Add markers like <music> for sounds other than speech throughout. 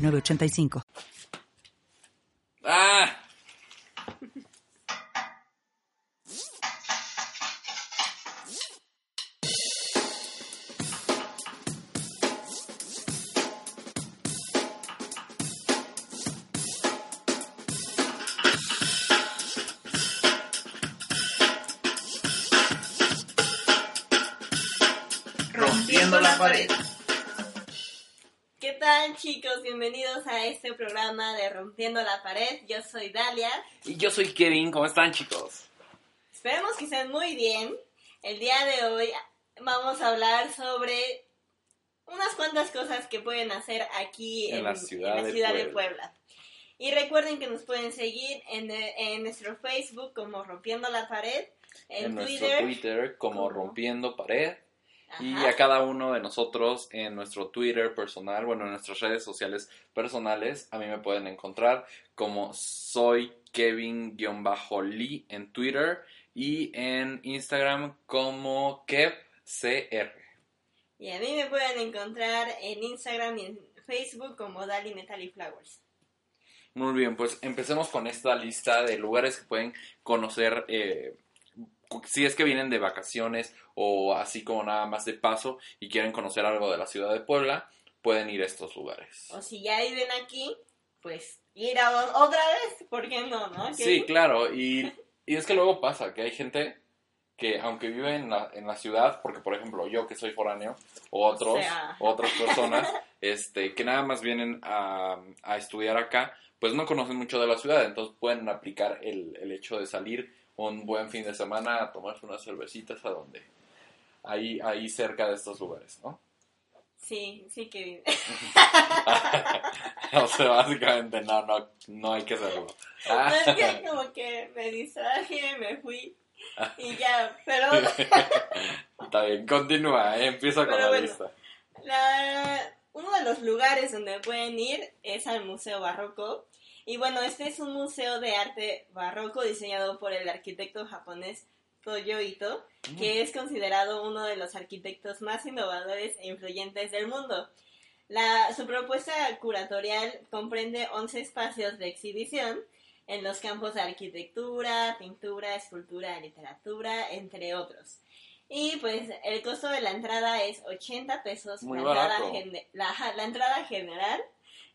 985. ¡Ah! Rompiendo la pared. ¿Qué tal chicos? Bienvenidos a este programa de Rompiendo la Pared. Yo soy Dalia. Y yo soy Kevin, ¿cómo están chicos? Esperemos que estén muy bien. El día de hoy vamos a hablar sobre unas cuantas cosas que pueden hacer aquí en, la ciudad, en la ciudad de, Puebla. Y recuerden que nos pueden seguir en, en nuestro Facebook como Rompiendo la Pared, en, en Twitter, nuestro Twitter como, como Rompiendo Pared y a cada uno de nosotros en nuestro Twitter personal, bueno, en nuestras redes sociales personales, a mí me pueden encontrar como soy Kevin-Lee en Twitter y en Instagram como KevCR. Y a mí me pueden encontrar en Instagram y en Facebook como Dali Metal y Flowers. Muy bien, pues empecemos con esta lista de lugares que pueden conocer. Eh, si es que vienen de vacaciones o así como nada más de paso y quieren conocer algo de la ciudad de Puebla, pueden ir a estos lugares. O si ya viven aquí, pues ir a otra vez, ¿por qué no? no? Sí, claro, y, y, es que luego pasa que hay gente que aunque vive en la, en la ciudad, porque por ejemplo yo que soy foráneo, o otros, otras personas, <laughs> este, que nada más vienen a, a estudiar acá, pues no conocen mucho de la ciudad, entonces pueden aplicar el, el hecho de salir un buen fin de semana a tomarse unas cervecitas a donde ahí ahí cerca de estos lugares, ¿no? Sí, sí que <laughs> <laughs> o sea, básicamente no, no, no hay que hacerlo. no es que como que me distraje, me fui y ya, pero... <laughs> Está bien, continúa, ¿eh? empieza con la lista. La... Uno de los lugares donde pueden ir es al Museo Barroco, y bueno, este es un museo de arte barroco diseñado por el arquitecto japonés Toyo Ito, que mm. es considerado uno de los arquitectos más innovadores e influyentes del mundo. La, su propuesta curatorial comprende 11 espacios de exhibición en los campos de arquitectura, pintura, escultura, literatura, entre otros. Y pues el costo de la entrada es 80 pesos Muy la, la, la entrada general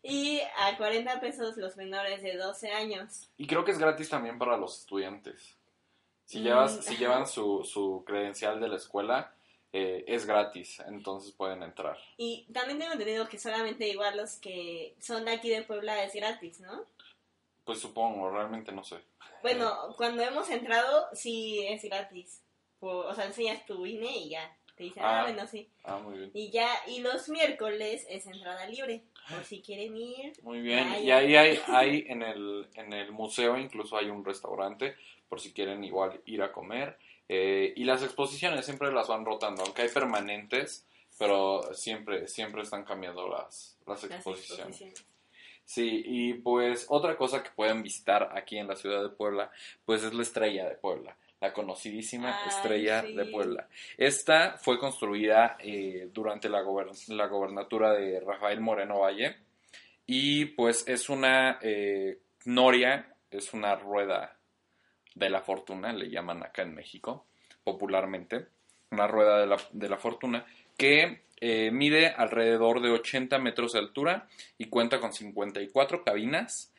y a 40 pesos los menores de 12 años. Y creo que es gratis también para los estudiantes. Si, llevas, mm, si <laughs> llevan su, su credencial de la escuela, eh, es gratis, entonces pueden entrar. Y también tengo entendido que solamente igual los que son de aquí de Puebla es gratis, ¿no? Pues supongo, realmente no sé. Bueno, cuando hemos entrado sí es gratis. O, sea, enseñas tu INE y ya. Te dicen, ah, ah, bueno, sí. Ah, muy bien. Y ya, y los miércoles es entrada libre por si quieren ir. Muy bien, y ahí hay, hay en, el, en el museo incluso hay un restaurante por si quieren igual ir a comer. Eh, y las exposiciones siempre las van rotando, aunque hay permanentes, pero siempre, siempre están cambiando las, las exposiciones. Sí, y pues otra cosa que pueden visitar aquí en la ciudad de Puebla, pues es la estrella de Puebla la conocidísima estrella de Puebla. Esta fue construida eh, durante la, la, gobernatura de Rafael Moreno Valle y pues es una eh, noria, es una rueda de la fortuna, le llaman acá en México popularmente, una rueda de la, de la fortuna que eh, mide alrededor de 80 metros de altura y cuenta con 54 cabinas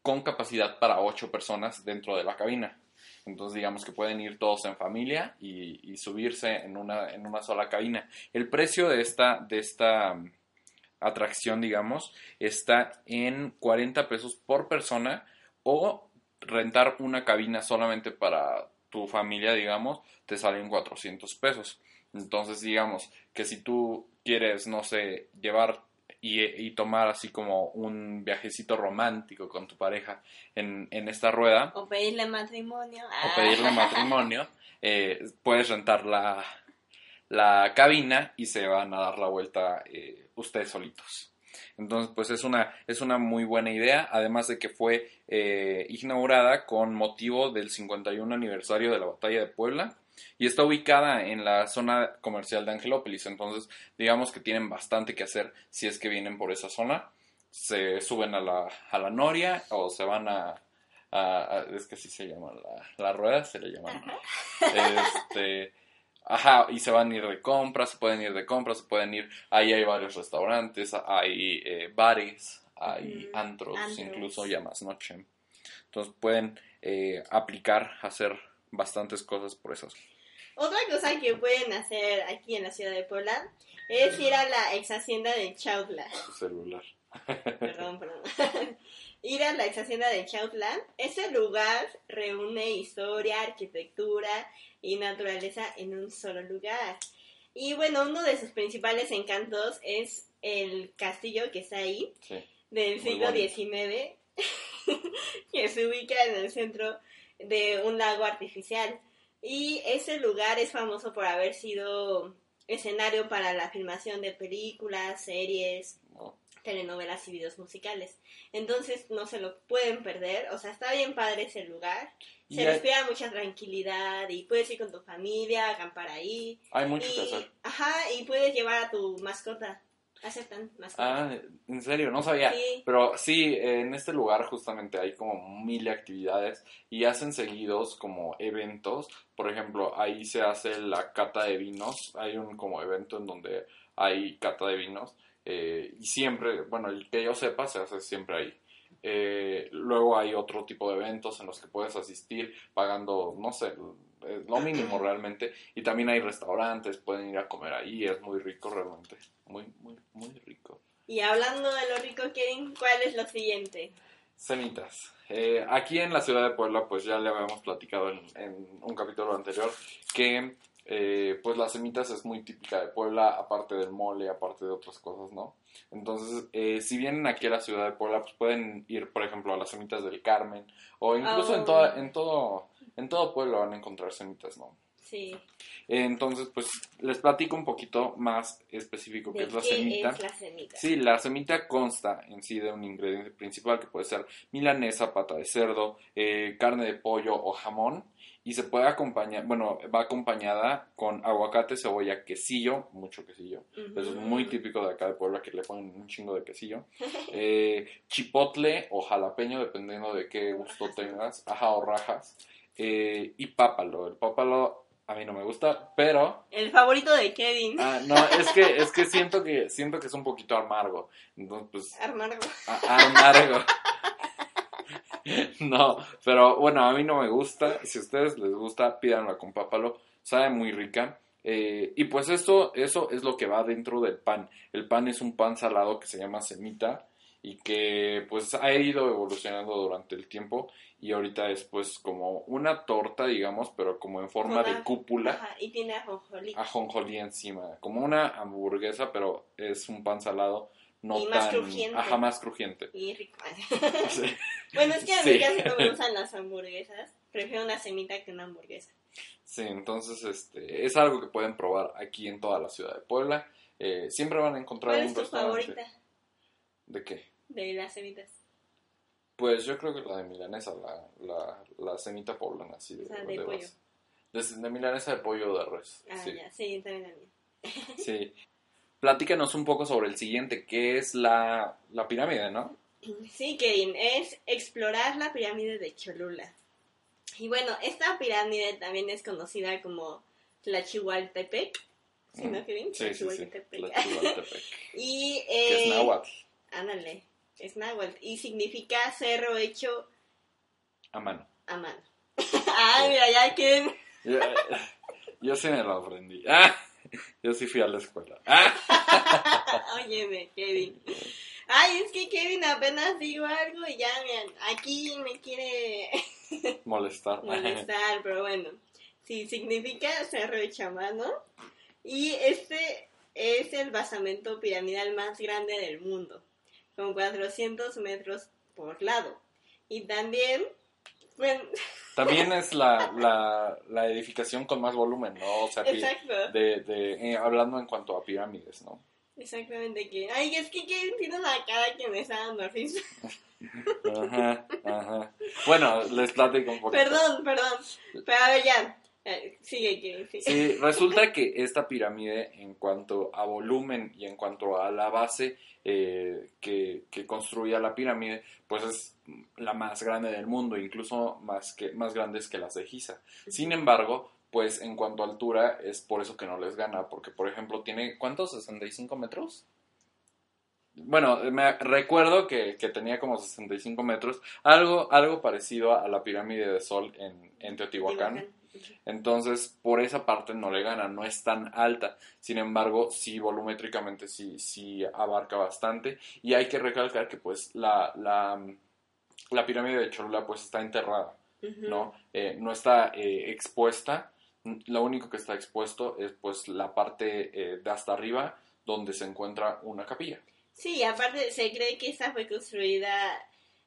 con capacidad para 8 personas dentro de la cabina. Entonces digamos que pueden ir todos en familia y, subirse en una, en una sola cabina. El precio de esta, de esta um, atracción, digamos, está en 40 pesos por persona o rentar una cabina solamente para tu familia, digamos, te salen 400 pesos. Entonces, digamos que si tú quieres, no sé, llevar y, y tomar así como un viajecito romántico con tu pareja en, en esta rueda O pedirle matrimonio. o pedirle <laughs> matrimonio, eh, puedes rentar la, la cabina y se van a dar la vuelta eh, ustedes solitos. Entonces, pues es una, es una muy buena idea, además de que fue eh, inaugurada con motivo del 51 aniversario de la Batalla de Puebla y está ubicada en la zona comercial de Angelópolis. Entonces, digamos que tienen bastante que hacer si es que vienen por esa zona. Se suben a la, a la noria o se van a, a- a- es que así se llama la, la rueda, se le llama. Este, ajá, y se van a ir de compras, se pueden ir de compras, se pueden ir, ahí hay varios restaurantes, hay eh, bares, hay antros, antros. incluso ya más noche. Entonces pueden eh, aplicar, hacer bastantes cosas por eso. Otra cosa que pueden hacer aquí en la ciudad de Puebla es ir a la ex hacienda de Chautla. Su celular. Perdón, perdón. <laughs> ir a la ex hacienda de Chautla. Este lugar reúne historia, arquitectura y naturaleza en un solo lugar. Y bueno, uno de sus principales encantos es el castillo que está ahí, Sí. del siglo. XIX, <laughs> que se ubica en el centro de un lago artificial. Y ese lugar es famoso por haber sido escenario para la filmación de películas, series, ¿no? telenovelas y videos musicales. Entonces no se lo pueden perder. O sea, está bien padre ese lugar. Se hay, respira mucha tranquilidad y puedes ir con tu familia, acampar ahí. hay mucho que Y, hacer. ajá, y puedes llevar a tu mascota. Aceptan mascota. Ah, en serio, no sabía. Sí. Pero sí, en este lugar justamente hay como mil de actividades y hacen seguidos como eventos. Por ejemplo, ahí se hace la cata de vinos. Hay un como evento en donde hay cata de vinos. eh, y siempre, bueno, el que yo sepa, se hace siempre ahí. Eh, luego hay otro tipo de eventos en los que puedes asistir pagando, no sé, lo mínimo realmente. Y también hay restaurantes, pueden ir a comer ahí, es muy rico realmente. Muy, muy, muy rico. Y hablando de lo rico, Kevin, ¿cuál es lo siguiente? Semitas. Eh, aquí en la ciudad de Puebla, pues ya le habíamos platicado en, en un capítulo anterior que eh, pues las semitas es muy típica de Puebla, aparte del mole, aparte de otras cosas, ¿no? Entonces, eh, si vienen aquí a la ciudad de Puebla, pues pueden ir, por ejemplo, a las semitas del Carmen, o incluso en, Oh. toda, en, todo, en todo Puebla van a encontrar semitas, ¿no? Sí. Entonces, pues les platico un poquito más específico qué ¿De es la qué semita. es la semita? Sí, la semita consta en sí de un ingrediente principal que puede ser milanesa, pata de cerdo, eh, carne de pollo o jamón y se puede acompañar, bueno, va acompañada con aguacate, cebolla, quesillo, mucho quesillo. Eso es muy típico de acá de Puebla que le ponen un chingo de quesillo. <laughs> Eh, chipotle o jalapeño, dependiendo de qué gusto tengas. Ajá, o rajas. Eh, y pápalo. El pápalo a mí no me gusta, pero El favorito de Kevin. Ah, no, es que, es que siento que siento que es un poquito amargo. Entonces, pues, Amargo. amargo. <laughs> <laughs> No, pero bueno, a mí no me gusta. Si a ustedes les gusta, pídanla con pápalo. Sabe muy rica. Eh, y pues esto, eso es lo que va dentro del pan. El pan es un pan salado que se llama semita y que pues ha ido evolucionando durante el tiempo y ahorita es pues como una torta, digamos, pero como en forma de cúpula Ajá, y tiene ajonjolí. ajonjolí encima, como una hamburguesa, pero es un pan salado no Y más tan crujiente. ajá, más crujiente. Y rico. <laughs> Sí. <laughs> bueno, es que a Sí. mí casi no me gustan las hamburguesas. Prefiero una semita que una hamburguesa. Sí, entonces este es algo que pueden probar aquí en toda la ciudad de Puebla. Eh, siempre van a encontrar ¿Cuál un es tu restaurante. favorita ¿De qué? de las semitas? Pues yo creo que la de milanesa, la, la, la cenita poblana, así de, O sea, de pollo. De, de milanesa de pollo de res. Ah, sí. ya, sí, también a mí. sí. <laughs> Platícanos un poco sobre el siguiente, que es la, la pirámide, ¿no? Sí, Kevin, es explorar la pirámide de Cholula. Y bueno, esta pirámide también es conocida como Tlachihualtepec. ¿Sí, no, Kevin? Mm. Sí, sí, sí. Tlachihualtepec. <laughs> Y, que es eh, náhuatl, ándale, es náhuatl. Y significa cerro hecho a mano. a mano. <laughs> Ay, mira, ya Kevin. Yo, yo sí me lo aprendí. <laughs> Ah, <laughs> yo sí fui a la escuela. <laughs> Ah, Óyeme, Kevin. Ay, es que Kevin apenas digo algo y ya, aquí me quiere <laughs> molestar. molestar, pero bueno. Sí, significa cerro hecho a mano. Y este es el basamento piramidal más grande del mundo, con 400 metros por lado. Y también, También es la, <laughs> la, la edificación con más volumen, ¿no? O sea, exacto, de, de, eh, hablando en cuanto a pirámides, ¿no? exactamente que, ay, es que, que tiene una cara que me está dando risa. <laughs> Ajá, ajá. Bueno, les platico un poquito. Perdón, perdón, pero a ver ya, <laughs> sigue, que sigue. Sí, resulta que esta pirámide, en cuanto a volumen y en cuanto a la base eh, que, que construía la pirámide, pues es la más grande del mundo, incluso más, que, más grandes que las de Giza. Sin embargo, pues en cuanto a altura, es por eso que no les gana, porque por ejemplo tiene, ¿cuántos? ¿65 metros? Bueno, me recuerdo que, que tenía como 65 metros, algo, algo parecido a la pirámide de Sol en, en Teotihuacán. Entonces, por esa parte no le gana, no es tan alta. Sin embargo, sí, volumétricamente sí, sí abarca bastante. Y hay que recalcar que pues la, la, la pirámide de Cholula pues está enterrada. ¿no? Eh, no está eh, expuesta. Lo único que está expuesto es pues la parte eh, de hasta arriba donde se encuentra una capilla. Sí, aparte se cree que esta fue construida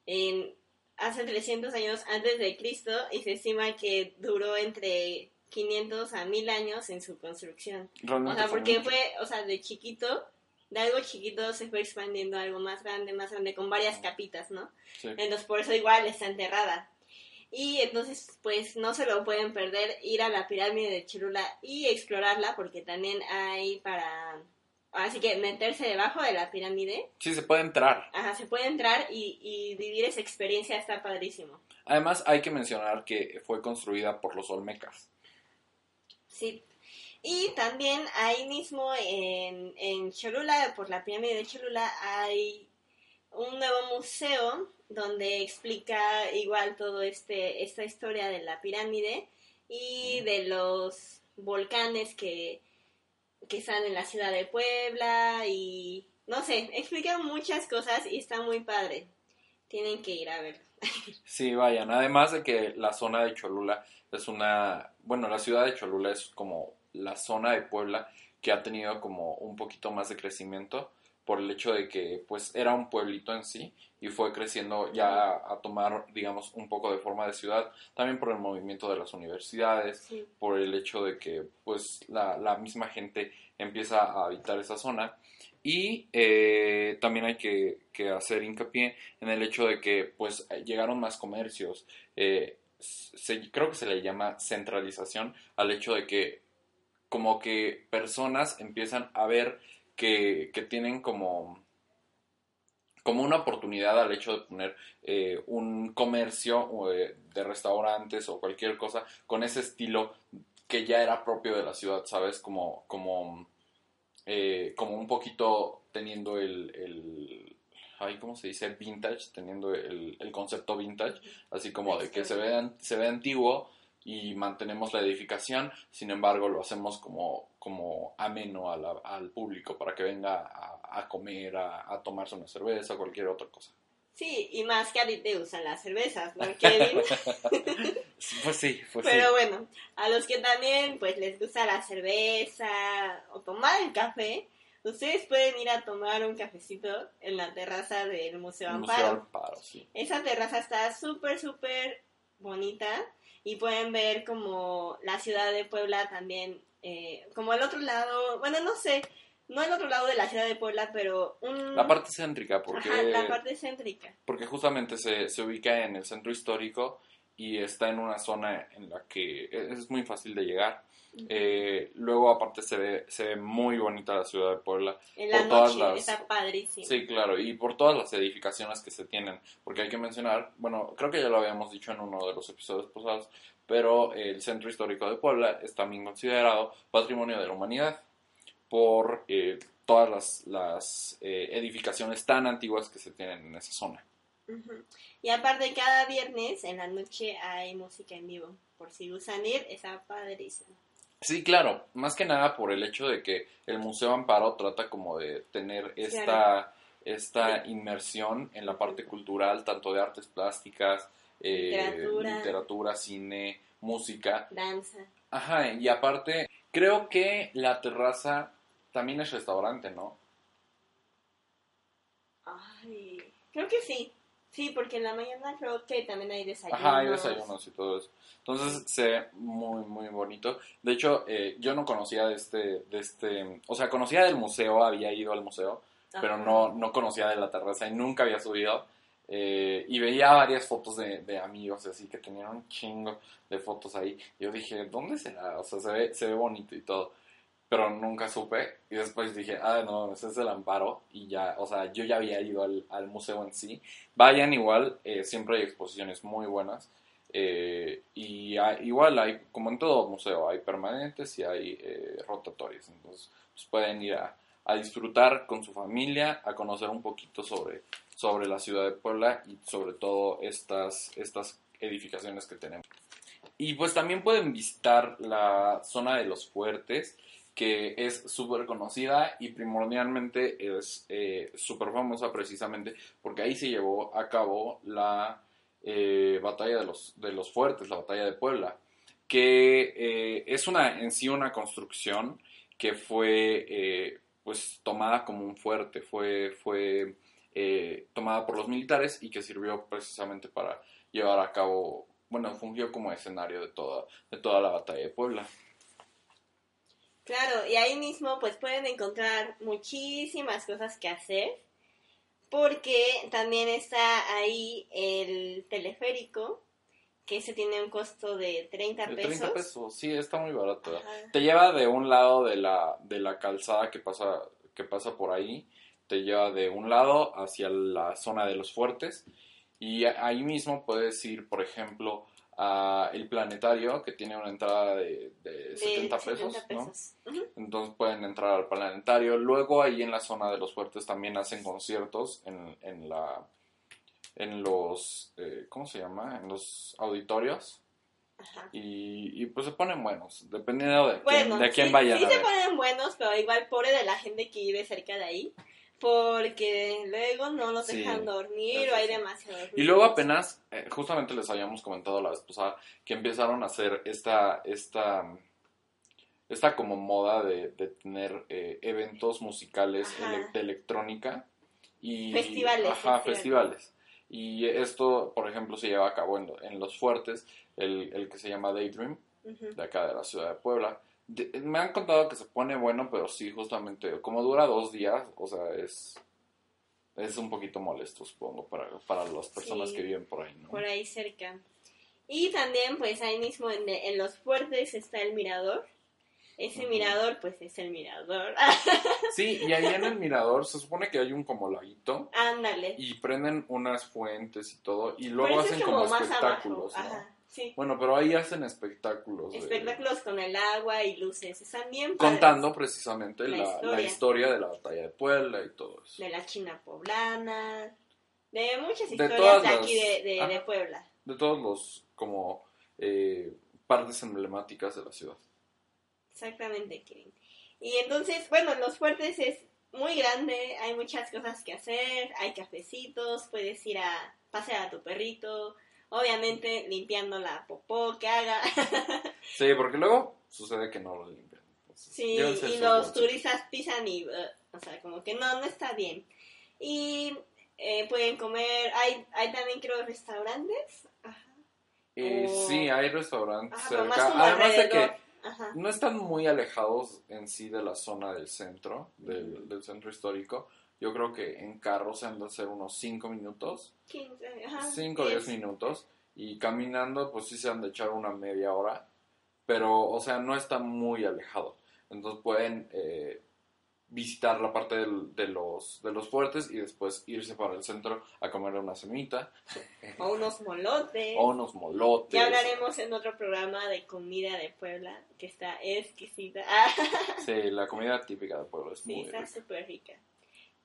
en hace 300 años antes de Cristo y se estima que duró entre 500 a 1000 años en su construcción. O Realmente sea, fue porque fue, o sea, de chiquito, de algo chiquito se fue expandiendo a algo más grande, más grande, con varias capitas, ¿no? Sí. Entonces por eso igual está enterrada. Y entonces pues no se lo pueden perder ir a la pirámide de Cholula y explorarla porque también hay para... Así que meterse debajo de la pirámide, Sí, se puede entrar. ajá, se puede entrar y, y vivir esa experiencia, está padrísimo. Además, hay que mencionar que fue construida por los Olmecas. Sí. Y también ahí mismo en, en Cholula, por la pirámide de Cholula, hay un nuevo museo donde explica igual todo este esta historia de la pirámide y de los volcanes que, que están en la ciudad de Puebla y no sé, explica muchas cosas y está muy padre. Tienen que ir a verlo. <laughs> Sí, vayan. Además de que la zona de Cholula es una, bueno, la ciudad de Cholula es como la zona de Puebla que ha tenido como un poquito más de crecimiento por el hecho de que pues era un pueblito en sí y fue creciendo ya a tomar digamos un poco de forma de ciudad también por el movimiento de las universidades Sí. por el hecho de que pues la, la misma gente empieza a habitar esa zona y eh, también hay que, que hacer hincapié en el hecho de que pues llegaron más comercios eh, se- creo que se le llama centralización al hecho de que como que personas empiezan a ver que, tienen como como una oportunidad al hecho de poner eh, un comercio o de, restaurantes o cualquier cosa con ese estilo que ya era propio de la ciudad, ¿sabes? Como, como, eh, como un poquito teniendo el, el ay, ¿cómo se dice? Vintage, teniendo el, concepto vintage, así como de que se ve, se ve antiguo y mantenemos la edificación, sin embargo lo hacemos como, como ameno a la- al público para que venga a, a comer, a, a tomarse una cerveza, cualquier otra cosa. Sí, y más que a ti te gustan las cervezas, ¿no, <laughs> Kevin? Pues sí, pues Pero sí. bueno, a los que también pues les gusta la cerveza o tomar el café, ustedes pueden ir a tomar un cafecito en la terraza del Museo Amparo. Museo Amparo, sí. Esa terraza está súper, súper bonita y pueden ver como la ciudad de Puebla también, eh, como el otro lado, bueno, no sé, no el otro lado de la ciudad de Puebla, pero un... La parte céntrica, porque, Ajá, la parte céntrica. porque justamente se, se ubica en el centro histórico y está en una zona en la que es muy fácil de llegar. Eh, luego aparte se ve, se ve muy bonita la ciudad de Puebla. En la por todas noche, las- está padrísimo. Sí, claro, y por todas las edificaciones que se tienen, porque hay que mencionar, bueno, creo que ya lo habíamos dicho en uno de los episodios pasados, pero el centro histórico de Puebla es también considerado patrimonio de la humanidad por eh, todas las, las eh, edificaciones tan antiguas que se tienen en esa zona. Y aparte, cada viernes en la noche hay música en vivo. Por si gustan ir, está padrísimo. Sí, claro, más que nada por el hecho de que el Museo Amparo trata como de tener esta, Claro. esta inmersión en la parte cultural, tanto de artes plásticas, eh, Literatura. literatura, cine, música. Danza. Ajá, y aparte, creo que la terraza también es restaurante, ¿no? Ay, creo que sí. Sí, porque en la mañana creo que también hay desayunos. Ajá, hay desayunos y todo eso. Entonces se ve muy, muy bonito. De hecho, eh, yo no conocía de este, de este, o sea, conocía del museo, había ido al museo, pero no, no conocía de la terraza y nunca había subido. Eh, y veía varias fotos de, de amigos así que tenían un chingo de fotos ahí. Yo dije, ¿dónde será? O sea, se ve, se ve bonito y todo. Pero nunca supe. Y después dije, ah, no, ese es el amparo. Y ya, o sea, yo ya había ido al, al museo en sí. Vayan igual, eh, siempre hay exposiciones muy buenas. Eh, y hay- igual hay, como en todo museo, hay permanentes y hay eh, rotatorios. Entonces, pues pueden ir a, a disfrutar con su familia, a conocer un poquito sobre, sobre la ciudad de Puebla y sobre todo estas, estas edificaciones que tenemos. Y pues también pueden visitar la zona de los fuertes, que es súper conocida y primordialmente es eh, súper famosa precisamente porque ahí se llevó a cabo la eh, batalla de los, de los fuertes, la batalla de Puebla, que eh, es una, en sí una construcción que fue eh, pues tomada como un fuerte, fue, fue tomada por los militares y que sirvió precisamente para llevar a cabo, bueno, fungió como escenario de toda, de toda la batalla de Puebla. Claro, y ahí mismo pues pueden encontrar muchísimas cosas que hacer, porque también está ahí el teleférico, que ese tiene un costo de 30 De pesos. 30 pesos, sí, está muy barato. Ajá. Te lleva de un lado de la, de la calzada que pasa, que pasa por ahí, te lleva de un lado hacia la zona de los fuertes y ahí mismo puedes ir, por ejemplo, a el planetario que tiene una entrada de, de De 70 pesos, 70 ¿no? pesos. Ujú. Entonces pueden entrar al planetario. Luego ahí en la zona de los fuertes también hacen conciertos en, en la en los eh, ¿cómo se llama? en los auditorios Ajá. y, y, pues se ponen buenos dependiendo de quién, de quién sí, vayan sí a se ver. ponen buenos, pero igual pobre de la gente que vive cerca de ahí, porque luego no los Sí, dejan dormir o hay demasiado Y ruido. luego apenas, eh, justamente les habíamos comentado la vez pasada, que empezaron a hacer esta, esta, esta como moda de, de tener eh, eventos musicales ele- de electrónica y Festivales, Ajá, festivales. festivales. Y esto, por ejemplo, se lleva a cabo en, lo- en los fuertes, el, el que se llama Daydream, de acá de la ciudad de Puebla. De- me han contado que se pone bueno, pero sí, justamente, como dura dos días, o sea, es, es un poquito molesto, supongo, para, para las personas Sí. que viven por ahí, ¿no? por ahí cerca. Y también, pues ahí mismo en, en los fuertes está el mirador. Ese mirador, pues es el mirador. <laughs> Sí, y ahí en el mirador se supone que hay un como laguito Ándale. y prenden unas fuentes y todo, y luego hacen es como, espectáculos. ¿no? Ajá, sí. Bueno, pero ahí hacen espectáculos. de- Espectáculos con el agua y luces. Están bien padres. contando precisamente La la, la historia. de la batalla de Puebla y todo eso. De la China poblana. De muchas De historias todas de aquí las- de, de, Puebla. De todos los como eh, partes emblemáticas de la ciudad. Exactamente, Kirin. Y entonces, bueno, los fuertes es muy grande, hay muchas cosas que hacer, hay cafecitos, puedes ir a pasear a tu perrito, obviamente limpiando la popó que haga. <laughs> Sí, porque luego sucede que no lo limpian. Entonces, sí, y los turistas pisan y, uh, o sea, como que no, no está bien. Y eh, pueden comer, hay, hay también creo restaurantes. Ajá. Eh, o- Sí, hay restaurantes Ajá, cerca. Además de que Ajá. no están muy alejados en sí de la zona del centro, del, del centro histórico. Yo creo que en carro se han de hacer unos 5 minutos, 15, ajá, 5 o 10 10. minutos. Y caminando, pues sí se han de echar una media hora. Pero, o sea, no está muy alejado. Entonces pueden eh, visitar la parte del- de, los, de los fuertes y después irse para el centro a comer una semita O unos molotes. o unos molotes. Ya hablaremos en otro programa de comida de Puebla, que está exquisita. Sí, la comida típica de pueblo es sí, muy está súper rica.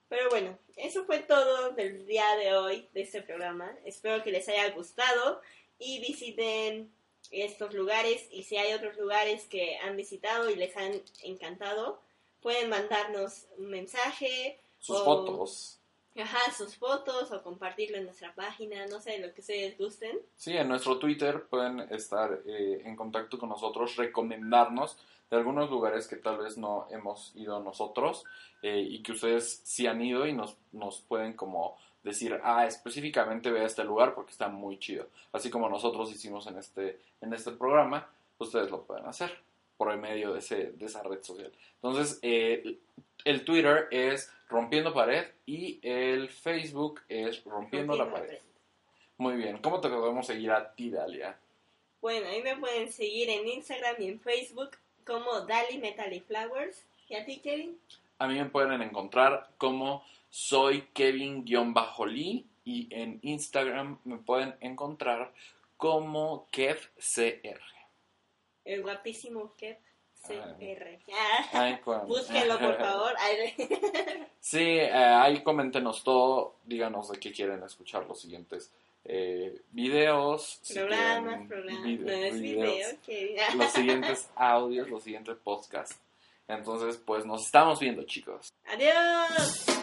Pero bueno, eso fue todo del día de hoy de este programa. Espero que les haya gustado y visiten estos lugares. Y si hay otros lugares que han visitado y les han encantado, pueden mandarnos un mensaje Sus o- fotos. Ajá, sus fotos o compartirlo en nuestra página, no sé, lo que ustedes gusten. Sí, en nuestro Twitter pueden estar eh, en contacto con nosotros, recomendarnos de algunos lugares que tal vez no hemos ido nosotros eh, y que ustedes sí han ido y nos, nos pueden como decir, ah, específicamente ve a este lugar porque está muy chido. Así como nosotros hicimos en este, en este programa, ustedes lo pueden hacer por el medio de, ese, de esa red social. Entonces, eh, el Twitter es Rompiendo Pared y el Facebook es Rompiendo, la Pared. Muy bien, ¿cómo te podemos seguir a ti, Dalia? Bueno, ahí me pueden seguir en Instagram y en Facebook como Dali Metal y Flowers. ¿Y a ti, Kevin? A mí me pueden encontrar como soy Kevin-Lee y en Instagram me pueden encontrar como KevCR. El guapísimo Kev. CR. Ay, Búsquenlo, por favor. <laughs> sí, eh, ahí coméntenos todo. Díganos de qué quieren escuchar los siguientes eh, videos. Programas, programas. no es video, <laughs> Los siguientes audios, los siguientes podcasts. Entonces, pues nos estamos viendo, chicos. Adiós.